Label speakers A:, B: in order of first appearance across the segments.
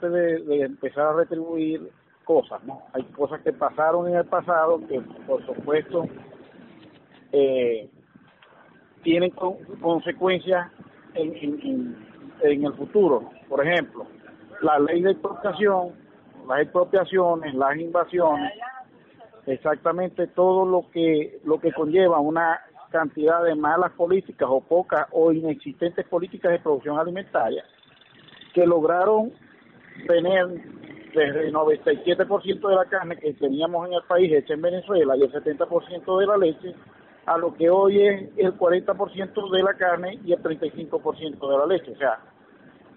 A: de, de empezar a retribuir cosas, ¿no? Hay cosas que pasaron en el pasado que, por supuesto, eh, tienen consecuencias en, en, en, el futuro. Por ejemplo, la ley de expropiación, las expropiaciones, las invasiones, exactamente todo lo que lo que conlleva una cantidad de malas políticas o pocas o inexistentes políticas de producción alimentaria que lograron tener desde el 97% de la carne que teníamos en el país hecha en Venezuela y el 70% de la leche a lo que hoy es el 40% de la carne y el 35% de la leche. O sea,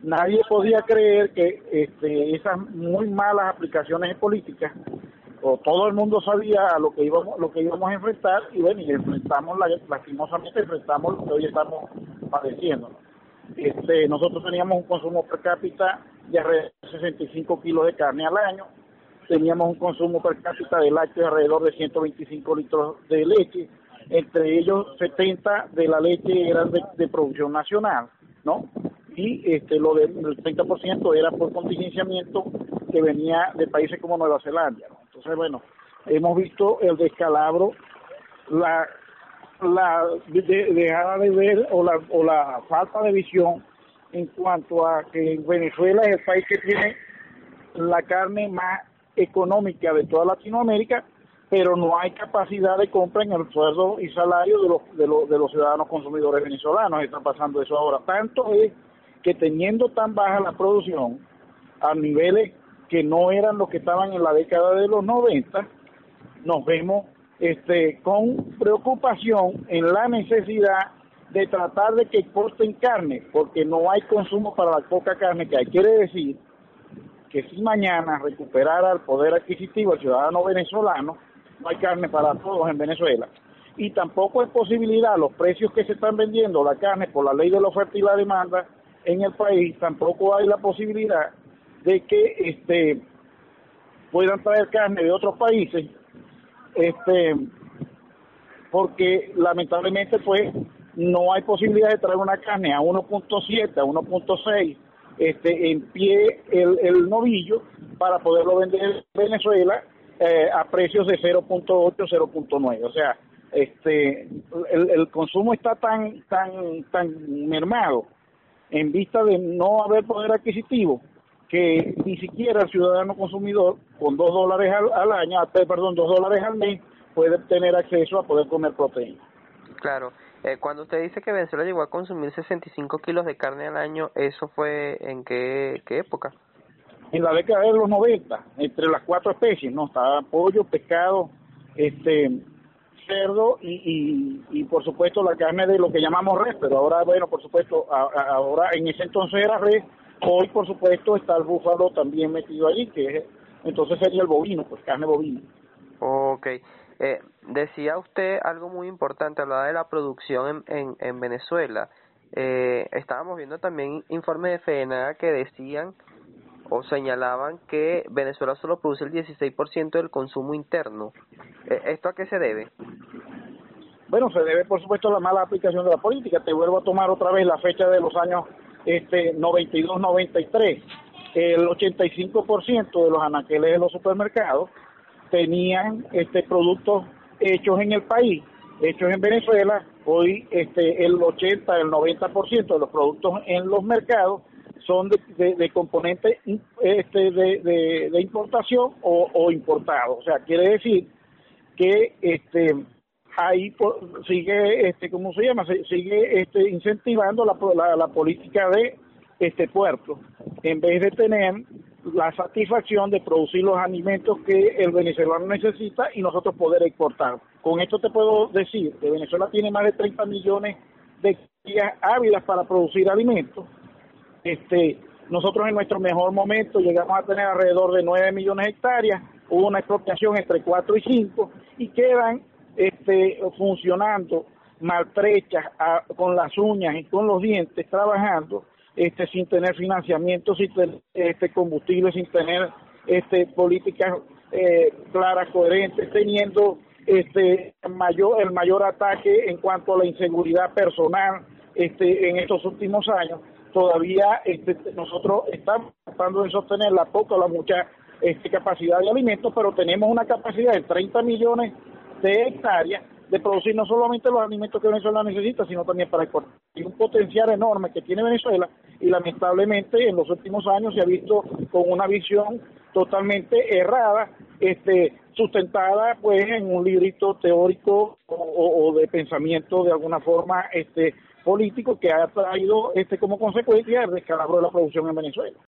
A: nadie podía creer que este, esas muy malas aplicaciones políticas o todo el mundo sabía a lo que íbamos lo que íbamos a enfrentar y bueno y enfrentamos lastimosamente enfrentamos lo que hoy estamos padeciendo este nosotros teníamos un consumo per cápita de alrededor de 65 kilos de carne al año. Teníamos un consumo per cápita de lácteos de alrededor de 125 litros de leche. Entre ellos 70 de la leche eran de, producción nacional no y este lo del 30% era por contingenciamiento que venía de países como Nueva Zelanda ¿no? Entonces, bueno, hemos visto el descalabro, la la dejada de ver o la, o la falta de visión en cuanto a que Venezuela es el país que tiene la carne más económica de toda Latinoamérica, pero no hay capacidad de compra en el sueldo y salario de los, de los, de los ciudadanos consumidores venezolanos. Está pasando eso ahora. Tanto es que teniendo tan baja la producción a niveles que no eran los que estaban en la década de los 90, nos vemos este, con preocupación en la necesidad de tratar de que exporten carne, porque no hay consumo para la poca carne que hay. Quiere decir que si mañana recuperara el poder adquisitivo el ciudadano venezolano, no hay carne para todos en Venezuela. Y tampoco es posibilidad, los precios que se están vendiendo la carne por la ley de la oferta y la demanda en el país, tampoco hay la posibilidad de que este puedan traer carne de otros países este porque lamentablemente pues no hay posibilidad de traer una carne a 1.7 a 1.6 este en pie el, el novillo para poderlo vender en Venezuela eh, a precios de 0.8 0.9 o sea este el, el consumo está tan tan tan mermado en vista de no haber poder adquisitivo que ni siquiera el ciudadano consumidor con dos dólares al, año, eh, perdón, dos dólares al mes, puede tener acceso a poder comer proteína.
B: Claro. Eh, cuando usted dice que Venezuela llegó a consumir 65 kilos de carne al año, ¿eso fue en qué, qué época?
A: En la década de los 90, entre las cuatro especies, ¿no? Estaba pollo, pescado, este cerdo y, y, y por supuesto la carne de lo que llamamos res, pero ahora, bueno, por supuesto, ahora en ese entonces era res Hoy, por supuesto, está el búfalo también metido allí, que entonces sería el bovino, pues carne bovina.
B: Ok. Eh, decía usted algo muy importante, hablaba de la producción en, en, en Venezuela. Eh, estábamos viendo también informes de FENA que decían o señalaban que Venezuela solo produce el 16% del consumo interno. Eh, ¿Esto a qué se debe?
A: Bueno, se debe por supuesto a la mala aplicación de la política. Te vuelvo a tomar otra vez la fecha de los años este 92-93, el 85% de los anaqueles de los supermercados tenían este productos hechos en el país, hechos en Venezuela. Hoy este el 80, el 90% de los productos en los mercados son de, de, componentes este, de, de, importación o, o importados. O sea, quiere decir que este ahí sigue este cómo se llama sigue este incentivando la, la, política de este puerto en vez de tener la satisfacción de producir los alimentos que el venezolano necesita y nosotros poder exportar. Con esto te puedo decir que Venezuela tiene más de 30 millones de hectáreas ávidas para producir alimentos. Este, nosotros en nuestro mejor momento llegamos a tener alrededor de 9 millones de hectáreas, hubo una expropiación entre 4 y 5 y quedan este, funcionando maltrechas con las uñas y con los dientes trabajando este sin tener financiamiento sin tener este combustible sin tener este políticas eh, claras coherentes teniendo este mayor el mayor ataque en cuanto a la inseguridad personal este en estos últimos años todavía este, nosotros estamos tratando de sostener la poca o la mucha este, capacidad de alimentos, pero tenemos una capacidad de 30 millones de hectáreas de producir no solamente los alimentos que Venezuela necesita, sino también para exportar. Y un potencial enorme que tiene Venezuela y lamentablemente en los últimos años se ha visto con una visión totalmente errada, este, sustentada pues en un librito teórico o, de pensamiento de alguna forma este político que ha traído este como consecuencia el descalabro de la producción en Venezuela.